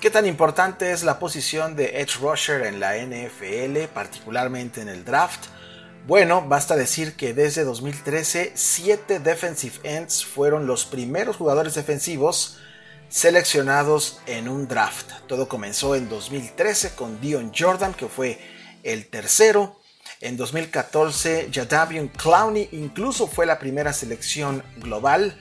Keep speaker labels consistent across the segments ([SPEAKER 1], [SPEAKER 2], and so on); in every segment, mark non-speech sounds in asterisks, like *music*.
[SPEAKER 1] ¿Qué tan importante es la posición de Edge Rusher en la NFL, particularmente en el draft? Bueno, basta decir que desde 2013, 7 defensive ends fueron los primeros jugadores defensivos seleccionados en un draft. Todo comenzó en 2013 con Dion Jordan, que fue el tercero. En 2014, Jadavion Clowney incluso fue la primera selección global.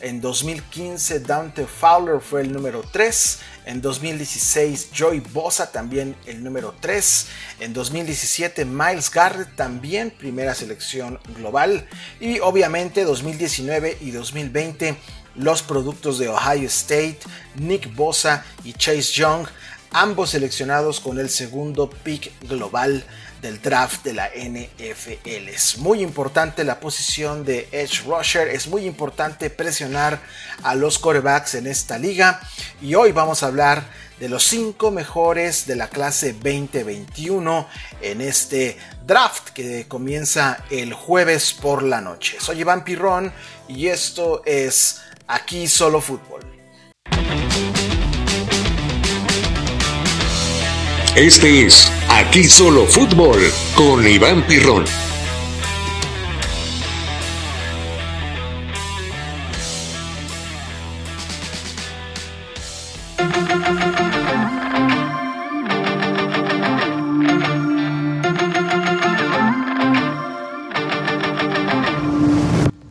[SPEAKER 1] En 2015 Dante Fowler fue el número 3. En 2016 Joy Bosa también el número 3. En 2017 Miles Garrett también primera selección global. Y obviamente 2019 y 2020 los productos de Ohio State, Nick Bosa y Chase Young, ambos seleccionados con el segundo pick global del draft de la NFL. Es muy importante la posición de Edge Rusher, es muy importante presionar a los corebacks en esta liga y hoy vamos a hablar de los 5 mejores de la clase 2021 en este draft que comienza el jueves por la noche. Soy Iván Pirrón y esto es Aquí Solo Fútbol.
[SPEAKER 2] Este es Aquí Solo Fútbol con Iván Pirrón.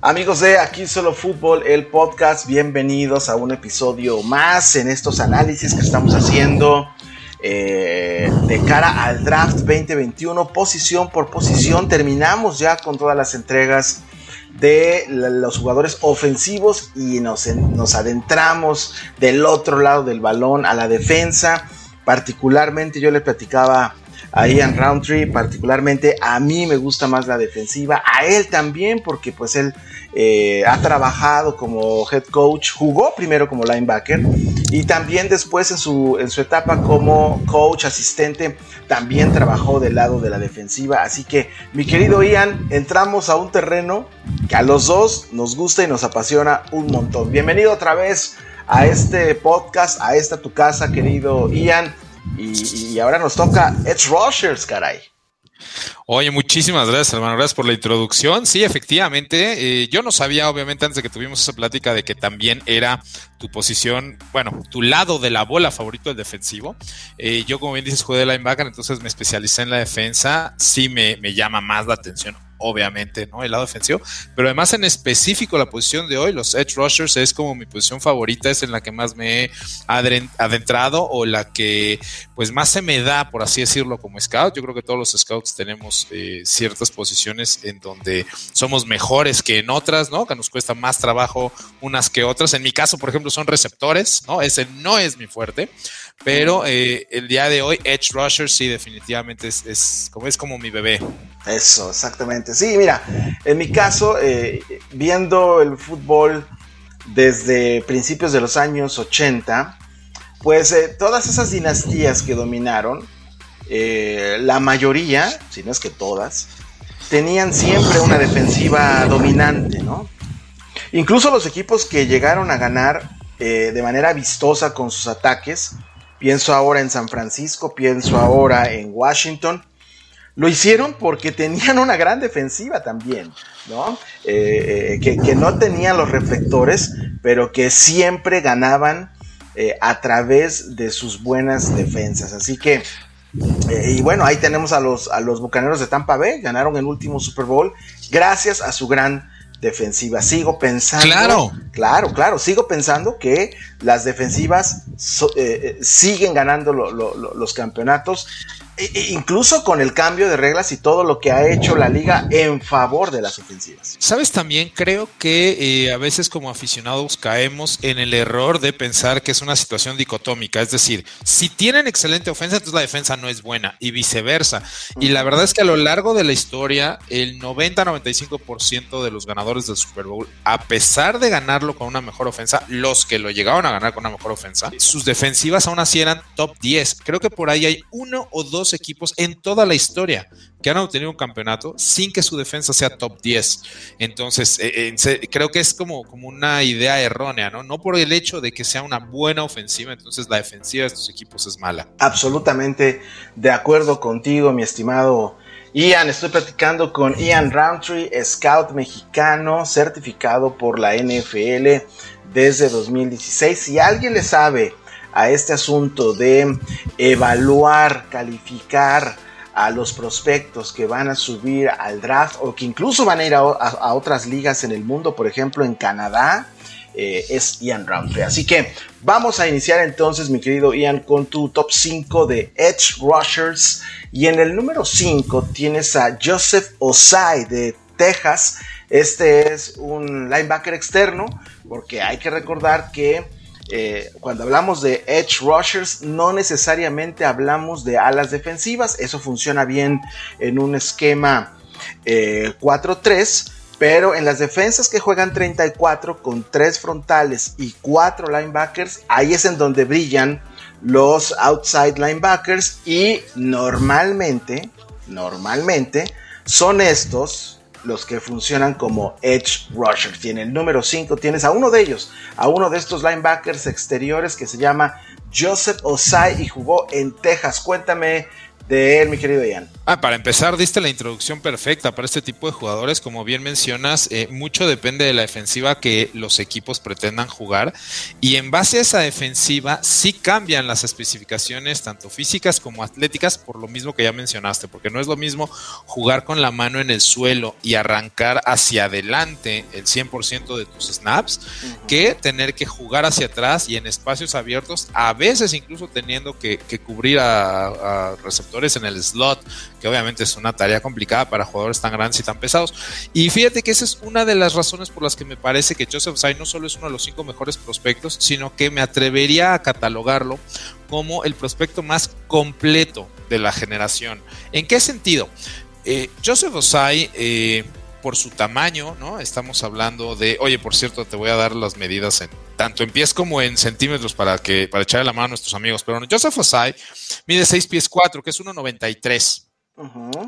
[SPEAKER 1] Amigos de Aquí Solo Fútbol, el podcast, bienvenidos a un episodio más en estos análisis que estamos haciendo eh, de cara al draft 2021, posición por posición. Terminamos ya con todas las entregas de los jugadores ofensivos y nos, nos adentramos del otro lado del balón a la defensa. Particularmente yo le platicaba a Ian Roundtree, particularmente a mí me gusta más la defensiva, a él también, porque pues él eh, ha trabajado como head coach, jugó primero como linebacker y también después en su, en su etapa como coach asistente también trabajó del lado de la defensiva. Así que mi querido Ian, entramos a un terreno que a los dos nos gusta y nos apasiona un montón. Bienvenido otra vez a este podcast, a esta tu casa, querido Ian. Y, ahora nos toca Edge Rushers, caray.
[SPEAKER 3] Oye, muchísimas gracias, hermano. Gracias por la introducción. Sí, efectivamente. Eh, yo no sabía, obviamente, antes de que tuvimos esa plática, de que también era tu posición, bueno, tu lado de la bola favorito, el defensivo. Eh, yo, como bien dices, jugué de linebacker, entonces me especialicé en la defensa. Sí me, me llama más la atención obviamente, ¿no? El lado defensivo, pero además en específico la posición de hoy, los edge rushers es como mi posición favorita, es en la que más me he adentrado o la que pues más se me da, por así decirlo, como scout. Yo creo que todos los scouts tenemos eh, ciertas posiciones en donde somos mejores que en otras, ¿no? Que nos cuesta más trabajo unas que otras. En mi caso, por ejemplo, son receptores, ¿no? Ese no es mi fuerte, pero eh, el día de hoy, edge rushers sí definitivamente es, como, es como mi bebé.
[SPEAKER 1] Eso, exactamente. Sí, mira, en mi caso, eh, viendo el fútbol desde principios de los años 80, pues eh, todas esas dinastías que dominaron, la mayoría, si no es que todas, tenían siempre una defensiva dominante, ¿no? Incluso los equipos que llegaron a ganar de manera vistosa con sus ataques, pienso ahora en San Francisco, pienso ahora en Washington, lo hicieron porque tenían una gran defensiva también, ¿no? Eh, eh, que, no tenían los reflectores, pero que siempre ganaban eh, a través de sus buenas defensas. Así que, y bueno, ahí tenemos a los, a los Bucaneros de Tampa Bay, ganaron el último Super Bowl gracias a su gran defensiva. Sigo pensando.
[SPEAKER 3] Claro.
[SPEAKER 1] Claro, claro. Sigo pensando que las defensivas siguen ganando los campeonatos e, e, incluso con el cambio de reglas y todo lo que ha hecho la liga en favor de las ofensivas.
[SPEAKER 3] Sabes, también creo que eh, a veces como aficionados caemos en el error de pensar que es una situación dicotómica, es decir, si tienen excelente ofensa, entonces la defensa no es buena y viceversa. Y la verdad es que a lo largo de la historia, el 90-95% de los ganadores del Super Bowl, a pesar de ganarlo con una mejor ofensa, los que lo llegaron a ganar con una mejor ofensa, sus defensivas aún así eran top 10. Creo que por ahí hay uno o dos equipos en toda la historia que han obtenido un campeonato sin que su defensa sea top 10. Entonces, eh, eh, creo que es como, como una idea errónea, ¿no? No por el hecho de que sea una buena ofensiva, entonces la defensiva de estos equipos es mala.
[SPEAKER 1] Absolutamente de acuerdo contigo, mi estimado Ian. Estoy platicando con Ian Roundtree, scout mexicano certificado por la NFL desde 2016. Si alguien le sabe a este asunto de evaluar, calificar, a los prospectos que van a subir al draft o que incluso van a ir a, otras ligas en el mundo, por ejemplo en Canadá, eh, es Ian Roundtree. Así que vamos a iniciar entonces, mi querido Ian, con tu top 5 de Edge Rushers. Y en el número 5 tienes a Joseph Osai de Texas. Este es un linebacker externo, porque hay que recordar que eh, cuando hablamos de edge rushers, no necesariamente hablamos de alas defensivas. Eso funciona bien en un esquema 4-3. Eh, pero en las defensas que juegan 34 con 3 frontales y 4 linebackers, ahí es en donde brillan los outside linebackers y normalmente, normalmente son estos los que funcionan como edge rushers. Y en el número 5 tienes a uno de ellos, a uno de estos linebackers exteriores que se llama Joseph Osai y jugó en Texas. Cuéntame de él, mi querido Ian.
[SPEAKER 3] Ah, para empezar, diste la introducción perfecta para este tipo de jugadores. Como bien mencionas, eh, mucho depende de la defensiva que los equipos pretendan jugar. Y en base a esa defensiva, sí cambian las especificaciones, tanto físicas como atléticas, por lo mismo que ya mencionaste, porque no es lo mismo jugar con la mano en el suelo y arrancar hacia adelante el 100% de tus snaps, que tener que jugar hacia atrás y en espacios abiertos, a veces incluso teniendo que, cubrir a receptores en el slot que obviamente es una tarea complicada para jugadores tan grandes y tan pesados. Y fíjate que esa es una de las razones por las que me parece que Joseph Sai no solo es uno de los cinco mejores prospectos, sino que me atrevería a catalogarlo como el prospecto más completo de la generación. ¿En qué sentido? Eh, Joseph Osai, eh, por su tamaño, ¿no? Estamos hablando de, oye, por cierto, te voy a dar las medidas en tanto en pies como en centímetros para que para echarle la mano a nuestros amigos. Pero Joseph Osai mide 6 pies 4, que es 1.93.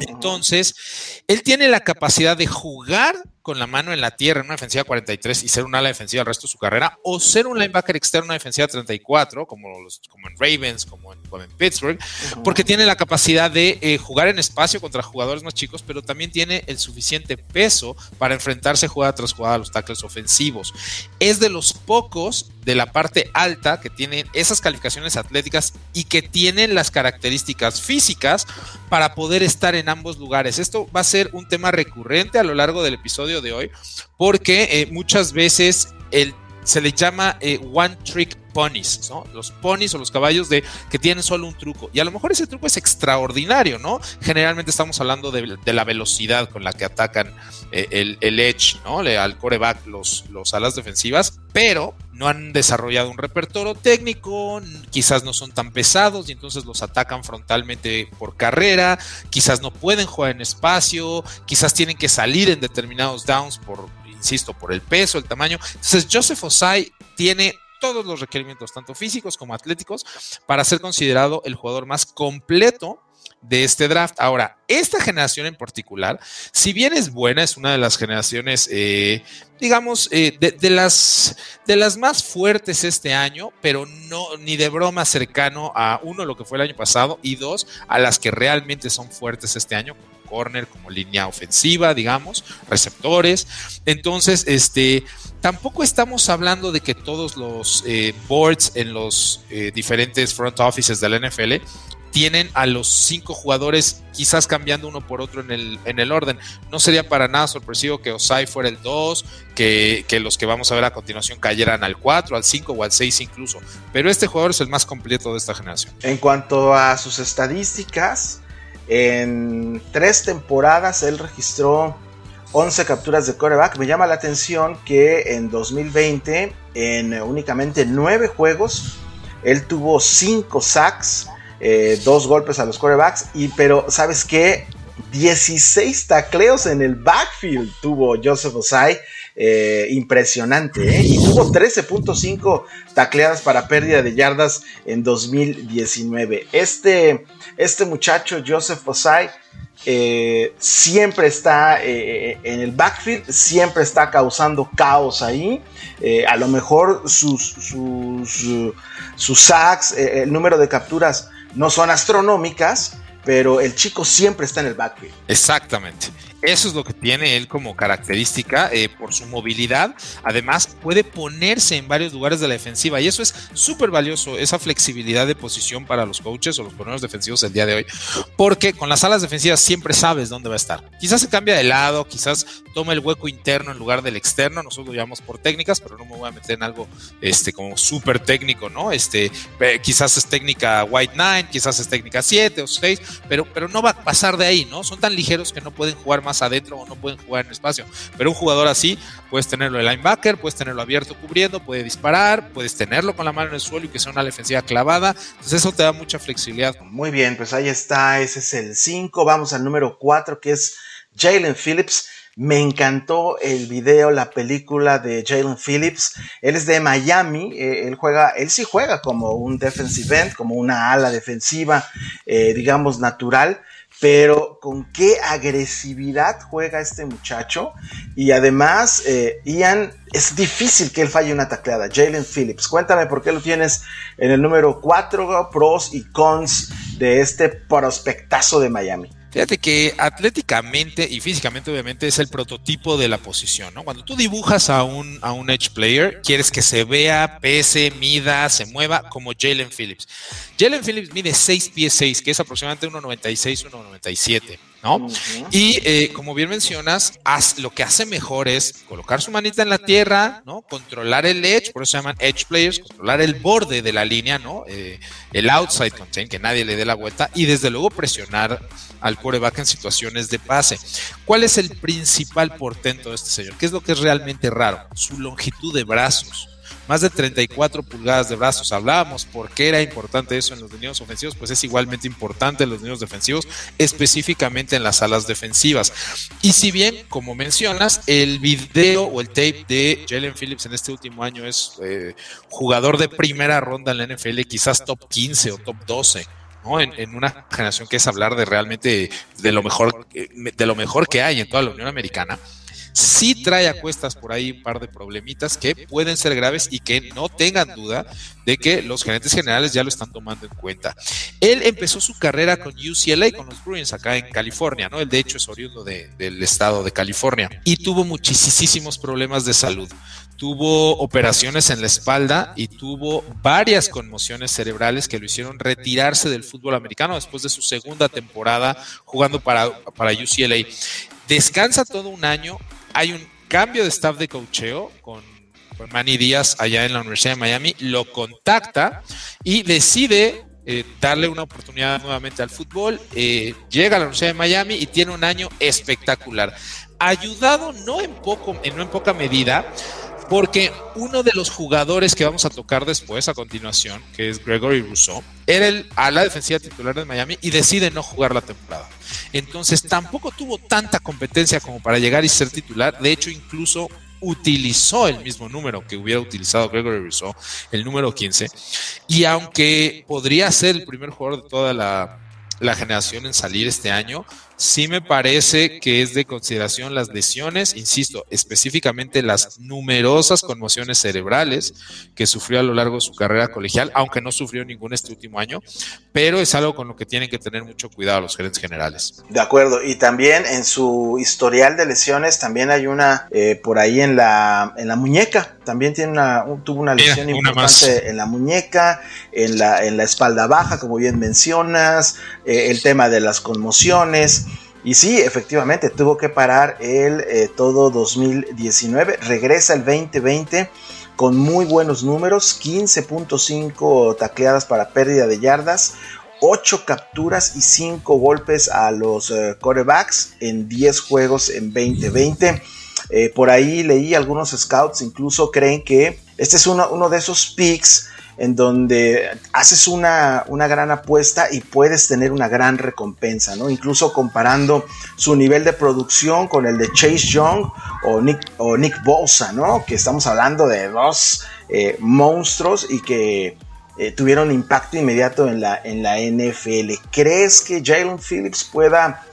[SPEAKER 3] Entonces, él tiene la capacidad de jugar con la mano en la tierra en una defensiva 43 y ser un ala defensiva el resto de su carrera, o ser un linebacker externo en una defensiva 34, como, como en Ravens, como en, Pittsburgh, porque tiene la capacidad de eh, jugar en espacio contra jugadores más chicos, pero también tiene el suficiente peso para enfrentarse jugada tras jugada a los tackles ofensivos. Es de los pocos de la parte alta que tienen esas calificaciones atléticas y que tienen las características físicas para poder estar en ambos lugares. Esto va a ser un tema recurrente a lo largo del episodio de hoy, porque eh, muchas veces el, se le llama eh, one trick ponies, ¿no? Los ponies o los caballos de que tienen solo un truco. Y a lo mejor ese truco es extraordinario, ¿no? Generalmente estamos hablando de, la velocidad con la que atacan eh, el, el, edge, ¿no? al coreback, los, los alas defensivas, pero no han desarrollado un repertorio técnico, quizás no son tan pesados y entonces los atacan frontalmente por carrera, quizás no pueden jugar en espacio, quizás tienen que salir en determinados downs por, insisto, por el peso, el tamaño. Entonces Joseph Osai tiene todos los requerimientos, tanto físicos como atléticos, para ser considerado el jugador más completo de este draft. Ahora, esta generación en particular, si bien es buena, es una de las generaciones, eh, digamos, eh, de, las, de las más fuertes este año, pero no ni de broma cercano a uno, lo que fue el año pasado, y dos, a las que realmente son fuertes este año, corner, como línea ofensiva, digamos, receptores. Entonces, este, tampoco estamos hablando de que todos los eh, boards en los diferentes front offices de la NFL tienen a los cinco jugadores quizás cambiando uno por otro en el, en el orden. No sería para nada sorpresivo que Osai fuera el 2, que, los que vamos a ver a continuación cayeran al 4, al 5 o al 6 incluso. Pero este jugador es el más completo de esta generación.
[SPEAKER 1] En cuanto a sus estadísticas, en tres temporadas él registró 11 capturas de coreback. Me llama la atención que en 2020, en únicamente 9 juegos, él tuvo 5 sacks eh, dos golpes a los corebacks, y, pero ¿sabes qué? 16 tacleos en el backfield tuvo Joseph Osai. Eh, impresionante. ¿eh? Y tuvo 13.5 tacleadas para pérdida de yardas en 2019. Este, este muchacho, Joseph Osai, eh, siempre está en el backfield, siempre está causando caos ahí. a lo mejor sus, sus, sus sacks, el número de capturas no son astronómicas, pero el chico siempre está en el backfield.
[SPEAKER 3] Exactamente. Eso es lo que tiene él como característica eh, por su movilidad. Además, puede ponerse en varios lugares de la defensiva y eso es súper valioso, esa flexibilidad de posición para los coaches o los poneros defensivos el día de hoy, porque con las alas defensivas siempre sabes dónde va a estar. Quizás se cambia de lado, quizás toma el hueco interno en lugar del externo, nosotros lo llamamos por técnicas, pero no me voy a meter en algo este, como súper técnico, ¿no? Este, quizás es técnica White Nine, quizás es técnica 7 o 6, pero, pero no va a pasar de ahí, ¿no? Son tan ligeros que no pueden jugar más adentro o no pueden jugar en espacio. Pero un jugador así, puedes tenerlo de linebacker, puedes tenerlo abierto cubriendo, puede disparar, puedes tenerlo con la mano en el suelo y que sea una defensiva clavada. Entonces eso te da mucha flexibilidad.
[SPEAKER 1] Muy bien, pues ahí está, ese es el 5. Vamos al número 4 que es Jalen Phillips. Me encantó el video, la película de Jalen Phillips. Él es de Miami. Eh, él juega, él sí juega como un defensive end, como una ala defensiva, eh, digamos, natural pero con qué agresividad juega este muchacho. Y además, eh, Ian, es difícil que él falle una tacleada. Jalen Phillips, cuéntame por qué lo tienes en el número 4, pros y cons de este prospectazo de Miami.
[SPEAKER 3] Fíjate que atléticamente y físicamente obviamente es el prototipo de la posición, ¿no? Cuando tú dibujas a un, a un edge player, quieres que se vea, pese, mida, se mueva como Jalen Phillips. Jalen Phillips mide 6 pies 6, que es aproximadamente 1,96, 1,97. ¿No? Y eh, como bien mencionas, lo que hace mejor es colocar su manita en la tierra, ¿no? Controlar el edge, por eso se llaman edge players, controlar el borde de la línea, ¿no? Eh, el outside contain, que nadie le dé la vuelta, y desde luego presionar al quarterback en situaciones de pase. ¿Cuál es el principal portento de este señor? ¿Qué es lo que es realmente raro? Su longitud de brazos más de 34 pulgadas de brazos. Hablábamos por qué era importante eso en los niños ofensivos, pues es igualmente importante en los niños defensivos, específicamente en las alas defensivas. Y si bien, como mencionas, el video o el tape de Jalen Phillips en este último año es eh, jugador de primera ronda en la NFL, quizás top 15 o top 12. ¿no? En, en, una generación que es hablar de realmente de lo mejor eh, de lo mejor que hay en toda la Unión Americana sí trae a cuestas por ahí un par de problemitas que pueden ser graves y que no tengan duda de que los gerentes generales ya lo están tomando en cuenta. Él empezó su carrera con UCLA, con los Bruins acá en California, ¿no? Él de hecho es oriundo del estado de California y tuvo muchísimos problemas de salud. Tuvo operaciones en la espalda y tuvo varias conmociones cerebrales que lo hicieron retirarse del fútbol americano después de su segunda temporada jugando para, para UCLA. Descansa todo un año hay un cambio de staff de cocheo con, Manny Díaz allá en la Universidad de Miami, lo contacta y decide eh, darle una oportunidad nuevamente al fútbol. Eh, llega a la Universidad de Miami y tiene un año espectacular. Ayudado no en, poco, no en poca medida porque uno de los jugadores que vamos a tocar después, a continuación, que es Gregory Rousseau, era el a la defensiva titular de Miami y decide no jugar la temporada. Entonces tampoco tuvo tanta competencia como para llegar y ser titular. De hecho, incluso utilizó el mismo número que hubiera utilizado Gregory Rousseau, el número 15. Y aunque podría ser el primer jugador de toda la, la generación en salir este año, sí me parece que es de consideración las lesiones, insisto, específicamente las numerosas conmociones cerebrales que sufrió a lo largo de su carrera colegial, aunque no sufrió ningún este último año, pero es algo con lo que tienen que tener mucho cuidado los gerentes generales.
[SPEAKER 1] De acuerdo, y también en su historial de lesiones, también hay una eh, por ahí en la, en la muñeca, también tiene una, tuvo una lesión importante en la muñeca, en la, en la espalda baja, como bien mencionas, eh, el tema de las conmociones. Y sí, efectivamente, tuvo que parar el eh, todo 2019, regresa el 2020 con muy buenos números, 15.5 tacleadas para pérdida de yardas, 8 capturas y 5 golpes a los uh, corebacks en 10 juegos en 2020. Eh, por ahí leí algunos scouts incluso creen que este es uno, uno de esos picks en donde haces una, una, gran apuesta y puedes tener una gran recompensa, ¿no? Incluso comparando su nivel de producción con el de Chase Young o Nick, o Nick Bosa, ¿no? Que estamos hablando de dos eh, monstruos y que eh, tuvieron impacto inmediato en la, en la NFL. ¿Crees que Jalen Phillips pueda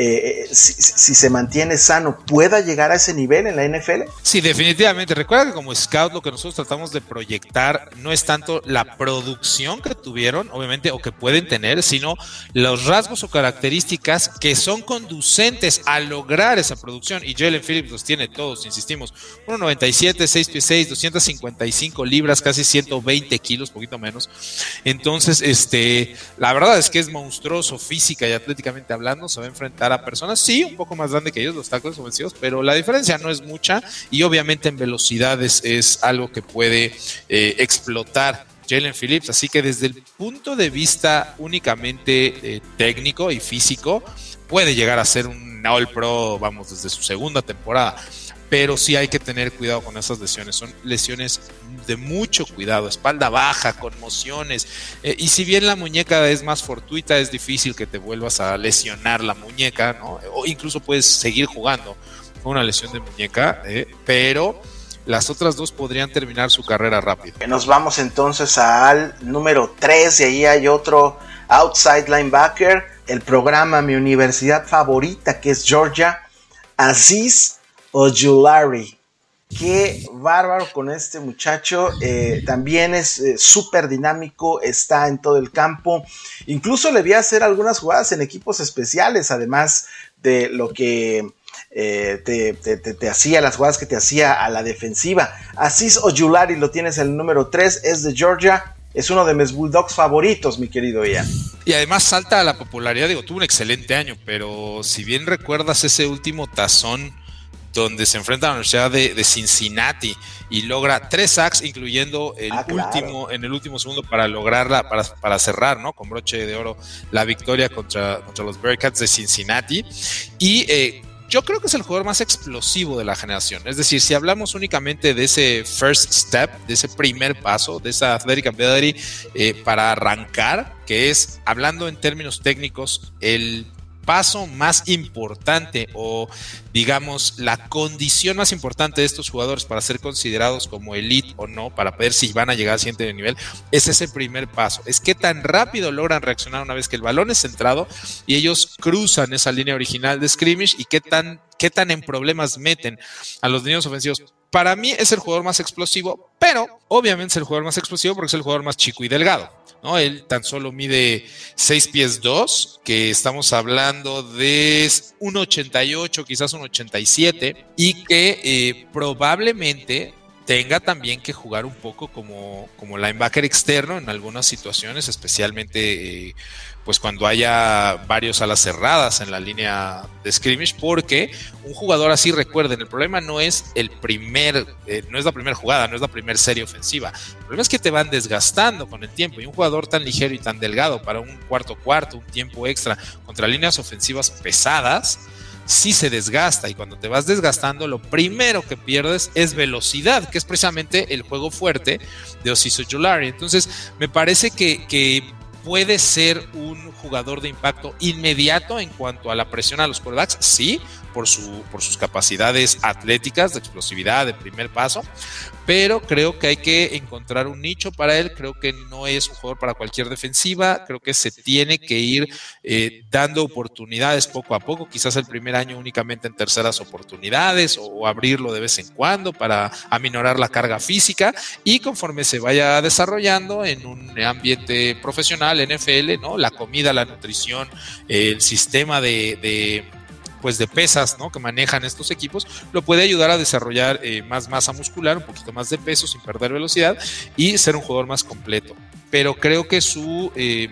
[SPEAKER 1] eh, eh, si, se mantiene sano, pueda llegar a ese nivel en la NFL?
[SPEAKER 3] Sí, definitivamente. Recuerda que como scout lo que nosotros tratamos de proyectar no es tanto la producción que tuvieron, obviamente, o que pueden tener, sino los rasgos o características que son conducentes a lograr esa producción. Y Jalen Phillips los tiene todos, insistimos. 1,97, 6 pies 6, 255 libras, casi 120 kilos, poquito menos. Entonces, este, la verdad es que es monstruoso física y atléticamente hablando, se va a enfrentar a personas, sí, un poco más grande que ellos, los tacos ofensivos, pero la diferencia no es mucha y obviamente en velocidades es algo que puede eh, explotar Jalen Phillips. Así que desde el punto de vista únicamente eh, técnico y físico, puede llegar a ser un All Pro, vamos, desde su segunda temporada pero sí hay que tener cuidado con esas lesiones. Son lesiones de mucho cuidado, espalda baja, conmociones. Eh, y si bien la muñeca es más fortuita, es difícil que te vuelvas a lesionar la muñeca, ¿no? O incluso puedes seguir jugando con una lesión de muñeca, eh, pero las otras dos podrían terminar su carrera rápido.
[SPEAKER 1] Nos vamos entonces al número 3 y ahí hay otro outside linebacker, el programa Mi Universidad Favorita, que es Georgia, Aziz Ojulari. Qué bárbaro con este muchacho. Eh, también es eh, súper dinámico, está en todo el campo. Incluso le vi hacer algunas jugadas en equipos especiales, además de lo que eh, te, hacía, las jugadas que te hacía a la defensiva. Asís Ojulari lo tienes el número 3, es de Georgia. Es uno de mis Bulldogs favoritos, mi querido Ian.
[SPEAKER 3] Y además salta a la popularidad. Digo, tuvo un excelente año, pero si bien recuerdas ese último tazón donde se enfrenta a la Universidad de, Cincinnati y logra tres sacks, incluyendo el ah, último, en el último segundo para lograrla, para, para, cerrar, ¿no? Con broche de oro la victoria contra, contra los Bearcats de Cincinnati. Y eh, yo creo que es el jugador más explosivo de la generación. Es decir, si hablamos únicamente de ese first step, de ese primer paso, de esa athletic ability eh, para arrancar, que es, hablando en términos técnicos, el paso más importante o digamos la condición más importante de estos jugadores para ser considerados como elite o no, para ver si van a llegar al siguiente nivel, es ese primer paso. Es que tan rápido logran reaccionar una vez que el balón es centrado y ellos cruzan esa línea original de scrimmage y qué tan, qué tan en problemas meten a los niños ofensivos para mí es el jugador más explosivo, pero obviamente es el jugador más explosivo porque es el jugador más chico y delgado. ¿no? Él tan solo mide 6 pies 2, que estamos hablando de 1,88, quizás 1,87, y que eh, probablemente tenga también que jugar un poco como, como linebacker externo en algunas situaciones, especialmente eh, pues cuando haya varios alas cerradas en la línea de scrimmage, porque un jugador así, recuerden, el problema no es el primer, eh, no es la primera jugada, no es la primera serie ofensiva. El problema es que te van desgastando con el tiempo y un jugador tan ligero y tan delgado para un cuarto cuarto, un tiempo extra contra líneas ofensivas pesadas, sí se desgasta y cuando te vas desgastando lo primero que pierdes es velocidad, que es precisamente el juego fuerte de Osiso Jolari. Entonces me parece que, que puede ser un jugador de impacto inmediato en cuanto a la presión a los quarterbacks, sí, por, su, por sus capacidades atléticas, de explosividad, de primer paso, pero creo que hay que encontrar un nicho para él, creo que no es un jugador para cualquier defensiva, creo que se tiene que ir eh, dando oportunidades poco a poco, quizás el primer año únicamente en terceras oportunidades o, abrirlo de vez en cuando para aminorar la carga física. Y conforme se vaya desarrollando en un ambiente profesional, NFL, ¿no? La comida, la nutrición, el sistema de pues de pesas ¿no? que manejan estos equipos, lo puede ayudar a desarrollar eh, más masa muscular, un poquito más de peso sin perder velocidad y ser un jugador más completo. Pero creo que su, eh,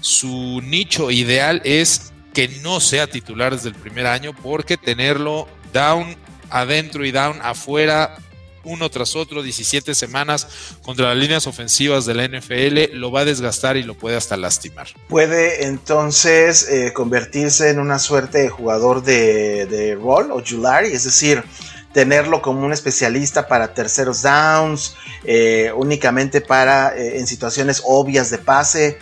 [SPEAKER 3] su nicho ideal es que no sea titular desde el primer año porque tenerlo down adentro y down afuera uno tras otro, 17 semanas contra las líneas ofensivas de la NFL, lo va a desgastar y lo puede hasta lastimar.
[SPEAKER 1] Puede entonces eh, convertirse en una suerte de jugador de, rol o Julari, es decir, tenerlo como un especialista para terceros downs, eh, únicamente para en situaciones obvias de pase,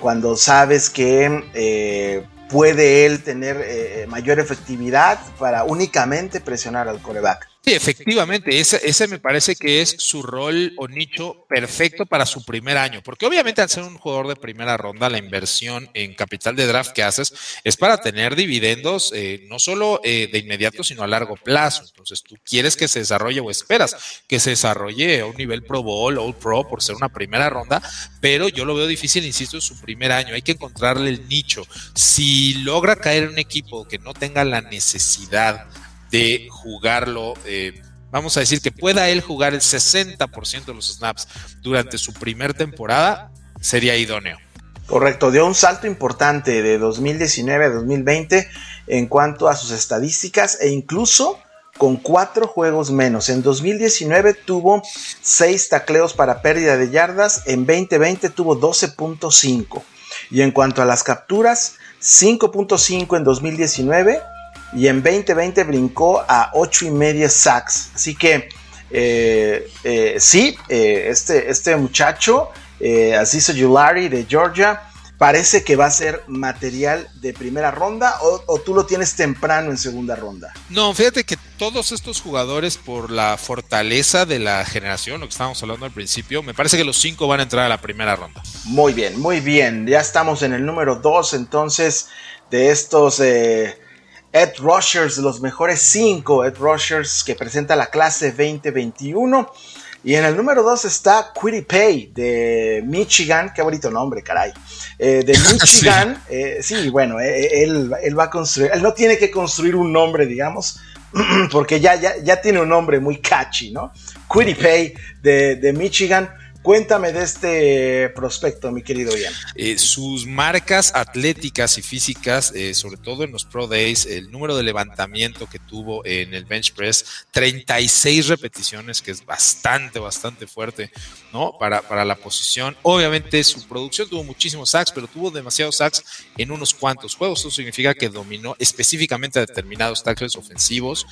[SPEAKER 1] cuando sabes que puede él tener mayor efectividad para únicamente presionar al coreback.
[SPEAKER 3] Sí, efectivamente, ese, ese me parece que es su rol o nicho perfecto para su primer año, porque obviamente al ser un jugador de primera ronda, la inversión en capital de draft que haces es para tener dividendos eh, no solo eh, de inmediato, sino a largo plazo. Entonces tú quieres que se desarrolle o esperas que se desarrolle a un nivel Pro Bowl, All Pro, por ser una primera ronda, pero yo lo veo difícil, insisto, en su primer año. Hay que encontrarle el nicho. Si logra caer en un equipo que no tenga la necesidad, de jugarlo. Eh, vamos a decir que pueda él jugar el 60% de los snaps durante su primer temporada, sería idóneo.
[SPEAKER 1] Correcto, dio un salto importante de 2019 a 2020 en cuanto a sus estadísticas e incluso con cuatro juegos menos. En 2019 tuvo seis tacleos para pérdida de yardas, en 2020 tuvo 12.5. Y en cuanto a las capturas, 5.5 en 2019 y en 2020 brincó a 8 y media sacks. Así que eh, eh, sí, eh, este, este muchacho, Aziz Yulari de Georgia, parece que va a ser material de primera ronda o, tú lo tienes temprano en segunda ronda?
[SPEAKER 3] No, fíjate que todos estos jugadores por la fortaleza de la generación, lo que estábamos hablando al principio, me parece que los cinco van a entrar a la primera ronda.
[SPEAKER 1] Muy bien, muy bien. Ya estamos en el número dos entonces de estos Ed Rushers, los mejores 5 Ed Rushers que presenta la clase 2021. Y en el número 2 está Pay de Michigan, qué bonito nombre, caray. Eh, de *laughs* Michigan, eh, sí. bueno, eh, él, va a construir, él no tiene que construir un nombre, digamos, *clears throat* porque ya, ya, ya tiene un nombre muy catchy, ¿no? Quiripay de, de Michigan Cuéntame de este prospecto, mi querido Ian.
[SPEAKER 3] Eh, sus marcas atléticas y físicas, eh, sobre todo en los Pro Days, el número de levantamiento que tuvo en el bench press, 36 repeticiones, que es bastante, bastante fuerte, ¿no? Para, para la posición. Obviamente su producción tuvo muchísimos sacks, pero tuvo demasiados sacks en unos cuantos juegos. Eso significa que dominó específicamente a determinados tackles ofensivos.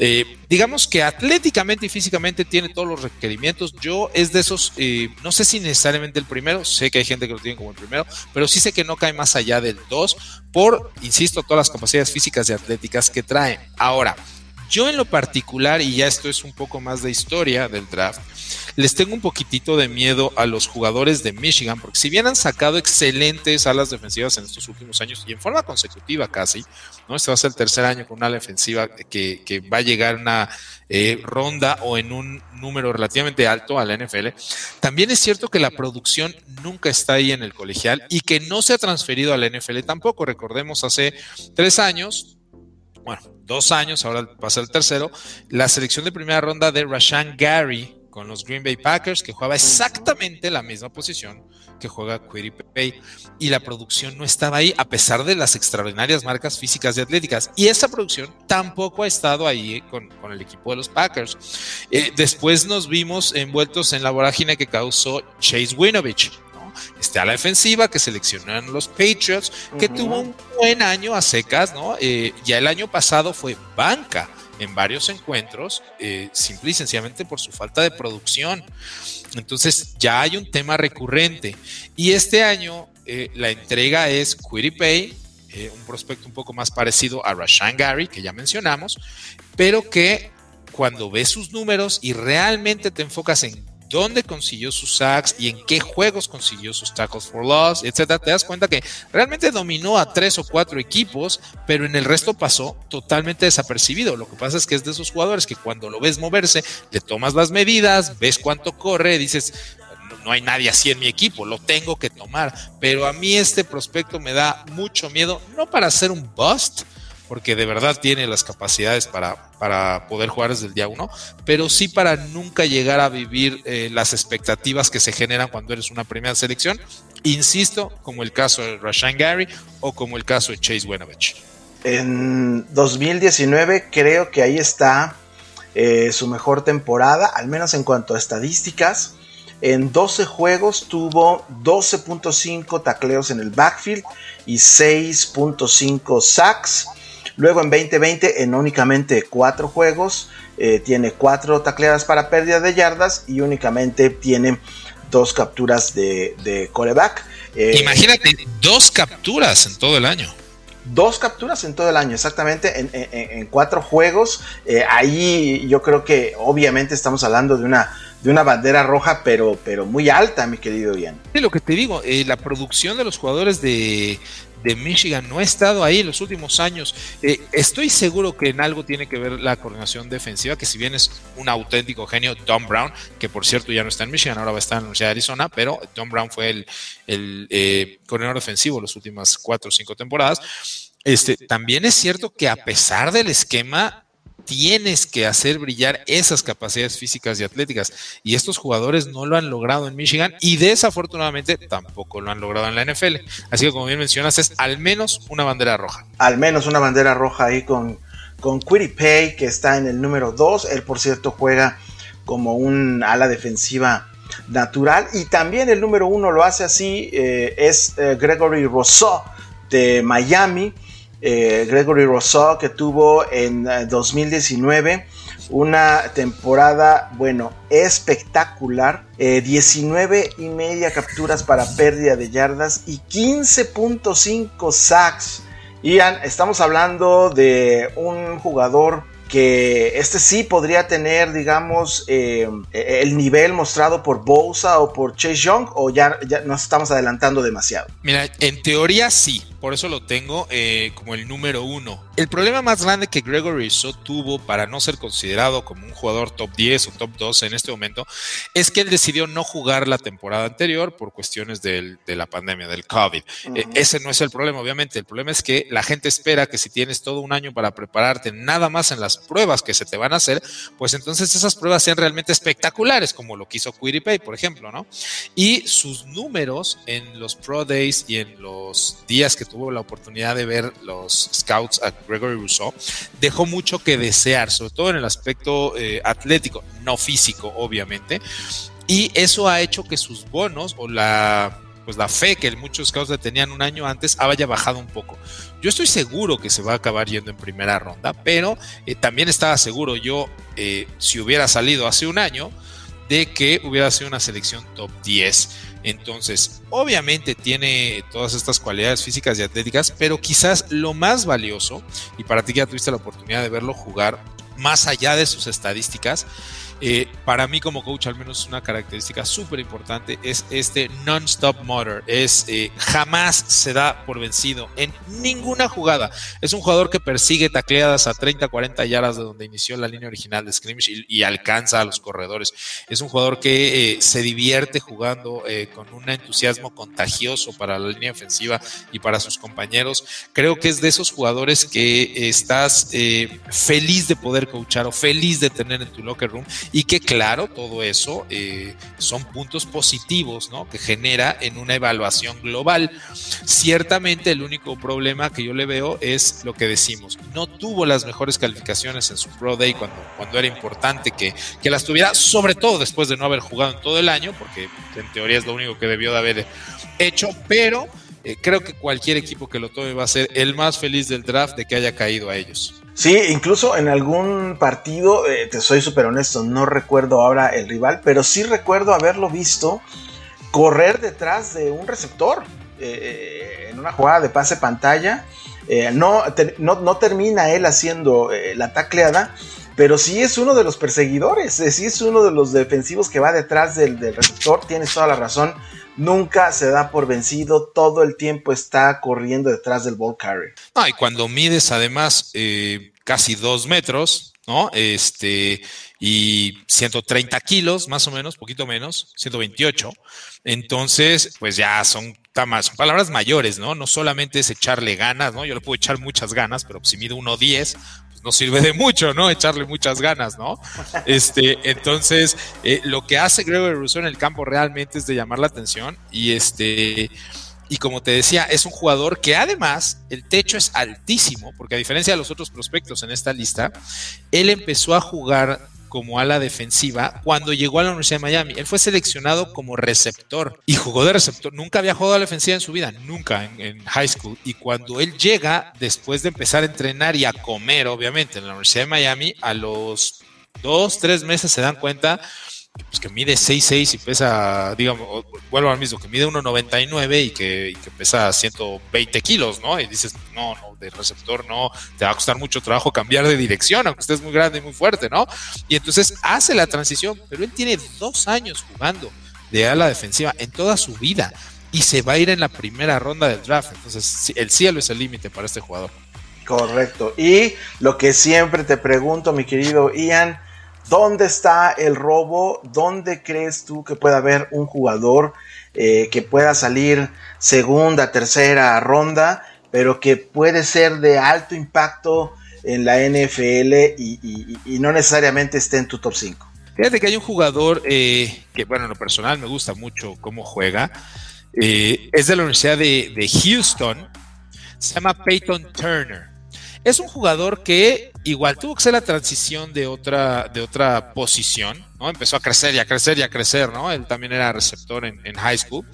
[SPEAKER 3] Eh, digamos que atléticamente y físicamente tiene todos los requerimientos. Yo es de esos no sé si necesariamente el primero, sé que hay gente que lo tiene como el primero, pero sí sé que no cae más allá del 2 por, insisto, todas las capacidades físicas y atléticas que trae. Ahora, yo en lo particular, y ya esto es un poco más de historia del draft, les tengo un poquitito de miedo a los jugadores de Michigan, porque si bien han sacado excelentes alas defensivas en estos últimos años y en forma consecutiva casi, ¿no? Este va a ser el tercer año con una ala defensiva que, va a llegar una eh, ronda o en un número relativamente alto a la NFL. También es cierto que la producción nunca está ahí en el colegial y que no se ha transferido a la NFL tampoco. Recordemos hace tres años, bueno, dos años, ahora pasa el tercero, la selección de primera ronda de Rashan Gary con los Green Bay Packers, que jugaba exactamente la misma posición que juega Pay y la producción no estaba ahí a pesar de las extraordinarias marcas físicas y atléticas. Y esa producción tampoco ha estado ahí con, el equipo de los Packers. Eh, después nos vimos envueltos en la vorágine que causó Chase Winovich. Este, a la defensiva que seleccionaron los Patriots, que tuvo un buen año a secas, ¿no? Eh, ya el año pasado fue banca en varios encuentros, eh, simple y sencillamente por su falta de producción. Entonces ya hay un tema recurrente. Y este año eh, la entrega es Quiripay, eh, un prospecto un poco más parecido a Rashan Gary, que ya mencionamos, pero que cuando ves sus números y realmente te enfocas en dónde consiguió sus sacks y en qué juegos consiguió sus tackles for loss, etcétera, te das cuenta que realmente dominó a tres o cuatro equipos, pero en el resto pasó totalmente desapercibido. Lo que pasa es que es de esos jugadores que cuando lo ves moverse, le tomas las medidas, ves cuánto corre, dices, no hay nadie así en mi equipo, lo tengo que tomar. Pero a mí este prospecto me da mucho miedo, no para ser un bust, porque de verdad tiene las capacidades para, para poder jugar desde el día uno, pero sí para nunca llegar a vivir eh, las expectativas que se generan cuando eres una primera selección. Insisto, como el caso de Rashan Gary o como el caso de Chase Winovich.
[SPEAKER 1] En 2019 creo que ahí está eh, su mejor temporada, al menos en cuanto a estadísticas. En 12 juegos tuvo 12.5 tacleos en el backfield y 6.5 sacks. Luego en 2020, en únicamente cuatro juegos, eh, tiene cuatro tacleadas para pérdida de yardas y únicamente tiene dos capturas de, de coreback.
[SPEAKER 3] Eh, Imagínate, dos capturas en todo el año.
[SPEAKER 1] Dos capturas en todo el año, exactamente, en, cuatro juegos. Eh, ahí yo creo que obviamente estamos hablando de una, de una bandera roja, pero, pero muy alta, mi querido Ian.
[SPEAKER 3] Sí, lo que te digo, la producción de los jugadores de, de Michigan no ha estado ahí los últimos años. Eh, estoy seguro que en algo tiene que ver la coordinación defensiva, que si bien es un auténtico genio, Don Brown, que por cierto ya no está en Michigan, ahora va a estar en la Universidad de Arizona, pero Don Brown fue el, el eh, coordinador defensivo las últimas cuatro o cinco temporadas. Este, también es cierto que a pesar del esquema, tienes que hacer brillar esas capacidades físicas y atléticas. Y estos jugadores no lo han logrado en Michigan y desafortunadamente tampoco lo han logrado en la NFL. Así que como bien mencionas, es al menos una bandera roja.
[SPEAKER 1] Al menos una bandera roja ahí con, con Pay, que está en el número 2. Él, por cierto, juega como un ala defensiva natural. Y también el número 1 lo hace así, eh, es eh, Gregory Rousseau de Miami eh, Gregory Rousseau, que tuvo en 2019 eh, una temporada, bueno, espectacular. 19 eh, y media capturas para pérdida de yardas y 15.5 sacks. Ian, estamos hablando de un jugador que este sí podría tener, digamos, el nivel mostrado por Bosa o por Chase Young, o ya, ya nos estamos adelantando demasiado.
[SPEAKER 3] Mira, en teoría sí, por eso lo tengo eh, como el número uno. El problema más grande que Gregory So tuvo para no ser considerado como un jugador top 10 o top 12 en este momento es que él decidió no jugar la temporada anterior por cuestiones de la pandemia, del COVID. E, ese no es el problema, obviamente. El problema es que la gente espera que si tienes todo un año para prepararte nada más en las pruebas que se te van a hacer, pues entonces esas pruebas sean realmente espectaculares, como lo quiso Pay, por ejemplo, ¿no? Y sus números en los Pro Days y en los días que tuvo la oportunidad de ver los scouts a Gregory Rousseau, dejó mucho que desear, sobre todo en el aspecto eh, atlético, no físico, obviamente. Y eso ha hecho que sus bonos o la pues la fe que muchos scouts tenían un año antes haya bajado un poco. Yo estoy seguro que se va a acabar yendo en primera ronda, pero eh, también estaba seguro yo, eh, si hubiera salido hace un año, de que hubiera sido una selección top 10. Entonces, obviamente tiene todas estas cualidades físicas y atléticas, pero quizás lo más valioso, y para ti ya tuviste la oportunidad de verlo jugar, más allá de sus estadísticas, eh, para mí como coach al menos una característica súper importante es este non-stop motor, es eh, jamás se da por vencido en ninguna jugada. Es un jugador que persigue tacleadas a 30, 40 yardas de donde inició la línea original de scrimmage y, alcanza a los corredores. Es un jugador que eh, se divierte jugando con un entusiasmo contagioso para la línea ofensiva y para sus compañeros. Creo que es de esos jugadores que estás feliz de poder coachar o feliz de tener en tu locker room y que claro, todo eso eh, son puntos positivos que genera en una evaluación global. Ciertamente el único problema que yo le veo es lo que decimos, no tuvo las mejores calificaciones en su Pro Day cuando, cuando era importante que, que las tuviera, sobre todo después de no haber jugado en todo el año, porque en teoría es lo único que debió de haber hecho, pero... Eh, creo que cualquier equipo que lo tome va a ser el más feliz del draft de que haya caído a ellos.
[SPEAKER 1] Sí, incluso en algún partido, eh, te soy súper honesto, no recuerdo ahora el rival, pero sí recuerdo haberlo visto correr detrás de un receptor eh, eh, en una jugada de pase pantalla. no, no, termina él haciendo la tacleada, pero sí es uno de los perseguidores, sí es uno de los defensivos que va detrás del, del receptor, tienes toda la razón nunca se da por vencido, todo el tiempo está corriendo detrás del ball carrier.
[SPEAKER 3] y cuando mides además eh, casi dos metros, ¿no? Este, y 130 kilos, más o menos, poquito menos, 128. Entonces, pues ya son, son palabras mayores, ¿no? No solamente es echarle ganas, ¿no? Yo le puedo echar muchas ganas, pero si mido 1.10, no sirve de mucho, ¿no? Echarle muchas ganas, ¿no? Este, entonces, eh, lo que hace Gregory Rousseau en el campo realmente es de llamar la atención y este, y como te decía, es un jugador que además el techo es altísimo, porque a diferencia de los otros prospectos en esta lista, él empezó a jugar como ala defensiva cuando llegó a la Universidad de Miami. Él fue seleccionado como receptor y jugó de receptor. Nunca había jugado a la defensiva en su vida, nunca en, high school. Y cuando él llega, después de empezar a entrenar y a comer, obviamente, en la Universidad de Miami, a los dos, tres meses se dan cuenta pues, que mide 6'6 y pesa, digamos, vuelvo al mismo, que mide 1'99 y que, y que pesa 120 kilos, ¿no? Y dices, no, no, de receptor no, te va a costar mucho trabajo cambiar de dirección, aunque estés muy grande y muy fuerte, ¿no? Y entonces hace la transición, pero él tiene dos años jugando de ala defensiva en toda su vida y se va a ir en la primera ronda del draft. Entonces, el cielo es el límite para este jugador.
[SPEAKER 1] Correcto. Y lo que siempre te pregunto, mi querido Ian, ¿dónde está el robo? ¿Dónde crees tú que pueda haber un jugador eh, que pueda salir segunda, tercera ronda, pero que puede ser de alto impacto en la NFL y, no necesariamente esté en tu top 5?
[SPEAKER 3] Fíjate que hay un jugador eh, que, bueno, en lo personal me gusta mucho cómo juega. Eh, es de la Universidad de, de Houston. Se llama Peyton Turner. Es un jugador que igual tuvo que ser la transición de otra, de otra posición, ¿no? Empezó a crecer y a crecer y a crecer, ¿no? Él también era receptor en, en high school.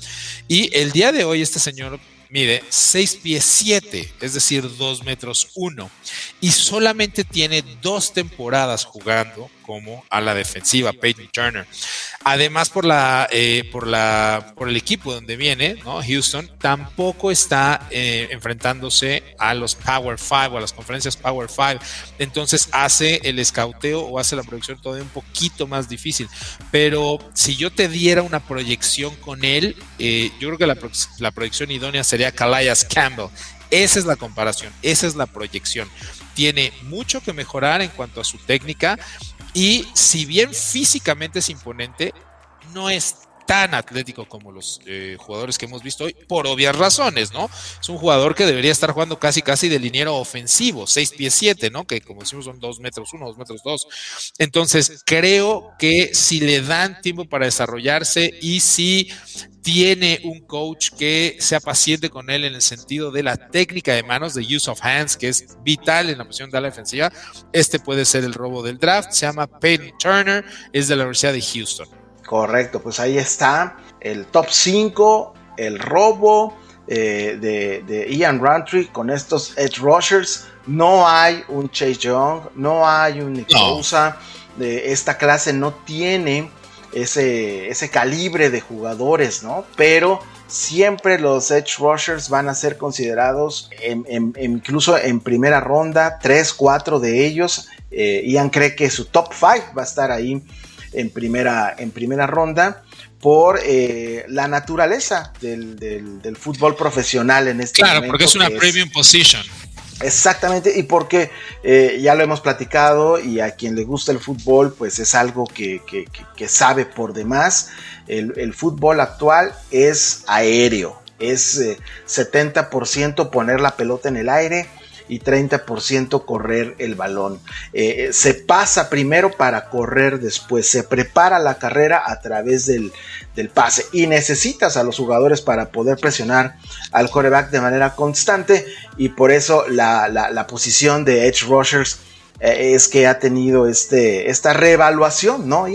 [SPEAKER 3] Y el día de hoy este señor mide 6 pies 7, es decir, 2 metros 1, y solamente tiene dos temporadas jugando como a la defensiva, Peyton Turner. Además, por la, eh, por la, por el equipo donde viene, ¿no? Houston, tampoco está eh, enfrentándose a los Power 5 o a las conferencias Power 5. Entonces hace el escauteo o hace la proyección todavía un poquito más difícil. Pero si yo te diera una proyección con él, eh, yo creo que la, la proyección idónea sería Calais Campbell. Esa es la comparación, esa es la proyección. Tiene mucho que mejorar en cuanto a su técnica y si bien físicamente es imponente, no es tan atlético como los eh, jugadores que hemos visto hoy, por obvias razones, ¿no? Es un jugador que debería estar jugando casi casi de liniero ofensivo, 6 pies 7, ¿no? Que como decimos son 2 metros 1, 2 metros 2. Entonces, creo que si le dan tiempo para desarrollarse y si tiene un coach que sea paciente con él en el sentido de la técnica de manos, de use of hands, que es vital en la posición de la defensiva, este puede ser el robo del draft. Se llama Peyton Turner, es de la Universidad de Houston.
[SPEAKER 1] Correcto, pues ahí está el top 5, el robo eh, de, Ian Roundtree con estos edge rushers. No hay un Chase Young, no hay un Nick De esta clase no tiene ese, ese calibre de jugadores, ¿no? Pero siempre los edge rushers van a ser considerados incluso en primera ronda, 3, 4 de ellos. Eh, Ian cree que su top 5 va a estar ahí en primera, en primera ronda por eh, la naturaleza del, fútbol profesional en este
[SPEAKER 3] momento. Claro, porque es una premium position.
[SPEAKER 1] Exactamente, y porque eh, ya lo hemos platicado y a quien le gusta el fútbol, pues es algo que, sabe por demás. El, fútbol actual es aéreo, es 70% eh, poner la pelota en el aire, y 30% correr el balón. Eh, se pasa primero para correr después, se prepara la carrera a través del, pase y necesitas a los jugadores para poder presionar al coreback de manera constante y por eso la, posición de Edge Rushers eh, es que ha tenido este, esta reevaluación, ¿no?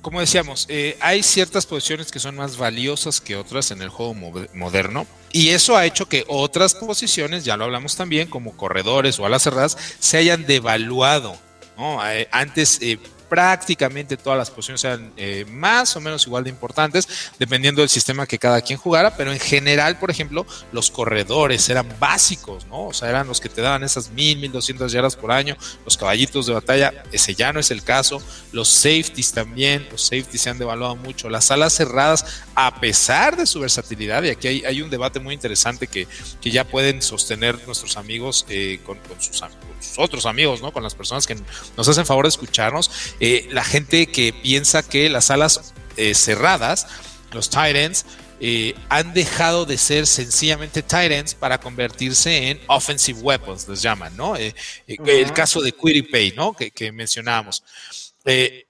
[SPEAKER 3] Como decíamos, eh, hay ciertas posiciones que son más valiosas que otras en el juego moderno y eso ha hecho que otras posiciones, ya lo hablamos también, como corredores o alas cerradas, se hayan devaluado. ¿no? Eh, antes prácticamente todas las posiciones eran eh, más o menos igual de importantes, dependiendo del sistema que cada quien jugara, pero en general, por ejemplo, los corredores eran básicos, ¿no? O sea, eran los que te daban esas mil, mil doscientas yardas por año, los caballitos de batalla, ese ya no es el caso, los safeties también, los safeties se han devaluado mucho, las alas cerradas, a pesar de su versatilidad, y aquí hay, un debate muy interesante que, que, ya pueden sostener nuestros amigos eh, con, sus, con sus otros amigos, ¿no? Con las personas que nos hacen favor de escucharnos, eh, la gente que piensa que las alas eh, cerradas, los tight eh, han dejado de ser sencillamente tight para convertirse en offensive weapons, les llaman, ¿no? El caso de Pay, ¿no? Que, que mencionábamos.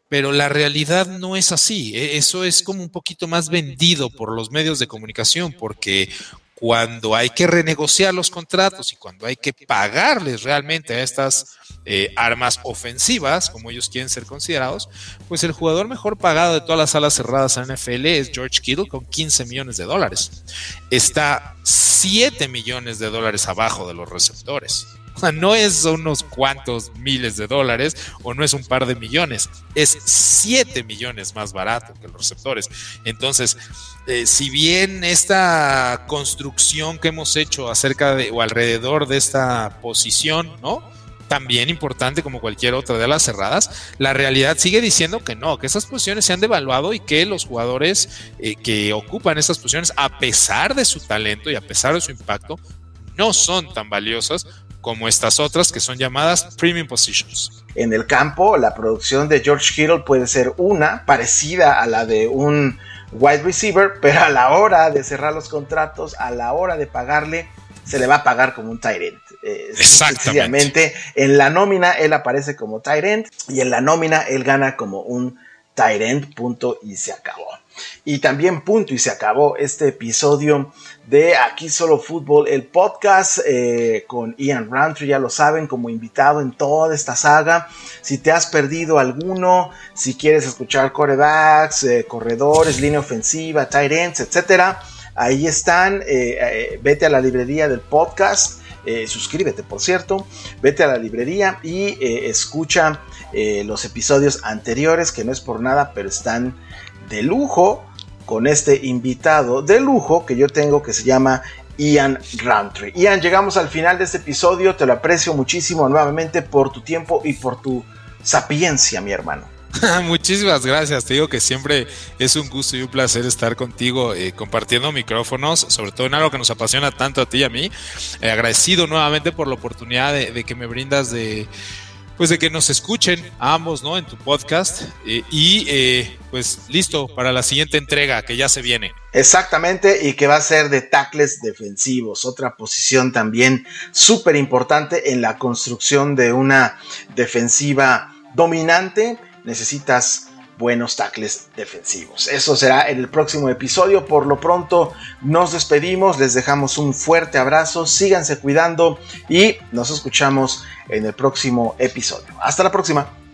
[SPEAKER 3] Pero la realidad no es así. Eso es como un poquito más vendido por los medios de comunicación, porque cuando hay que renegociar los contratos y cuando hay que pagarles realmente a estas eh, armas ofensivas, como ellos quieren ser considerados, pues el jugador mejor pagado de todas las salas cerradas en NFL es George Kittle con 15 millones de dólares. Está 7 millones de dólares abajo de los receptores. O sea, no es unos cuantos miles de dólares o no es un par de millones, es 7 millones más barato que los receptores. Entonces, eh, si bien esta construcción que hemos hecho acerca de o alrededor de esta posición, ¿no? también importante como cualquier otra de las cerradas, la realidad sigue diciendo que no, que esas posiciones se han devaluado y que los jugadores eh, que ocupan esas posiciones, a pesar de su talento y a pesar de su impacto, no son tan valiosas como estas otras que son llamadas premium positions.
[SPEAKER 1] En el campo, la producción de George Kittle puede ser una parecida a la de un wide receiver, pero a la hora de cerrar los contratos, a la hora de pagarle, se le va a pagar como un tight end. Eh, Exactamente. En la nómina él aparece como tight end y en la nómina él gana como un tight end, punto y se acabó. Y también punto y se acabó este episodio de Aquí Solo Fútbol, el podcast eh, con Ian Rantry, ya lo saben, como invitado en toda esta saga. Si te has perdido alguno, si quieres escuchar corebacks, eh, corredores, línea ofensiva, tight ends, etcétera, ahí están. vete a la librería del podcast eh, suscríbete, por cierto, vete a la librería y eh, escucha eh, los episodios anteriores, que no es por nada, pero están de lujo con este invitado de lujo que yo tengo que se llama Ian Roundtree. Ian, llegamos al final de este episodio, te lo aprecio muchísimo nuevamente por tu tiempo y por tu sapiencia, mi hermano. *laughs*
[SPEAKER 3] Muchísimas gracias. Te digo que siempre es un gusto y un placer estar contigo eh, compartiendo micrófonos, sobre todo en algo que nos apasiona tanto a ti y a mí. Eh, agradecido nuevamente por la oportunidad de, que me brindas de pues de que nos escuchen ambos, ¿no? En tu podcast eh, y pues listo para la siguiente entrega que ya se viene.
[SPEAKER 1] Exactamente y que va a ser de tackles defensivos, otra posición también súper importante en la construcción de una defensiva dominante necesitas buenos tackles defensivos. Eso será en el próximo episodio. Por lo pronto nos despedimos, les dejamos un fuerte abrazo, síganse cuidando y nos escuchamos en el próximo episodio. Hasta la próxima.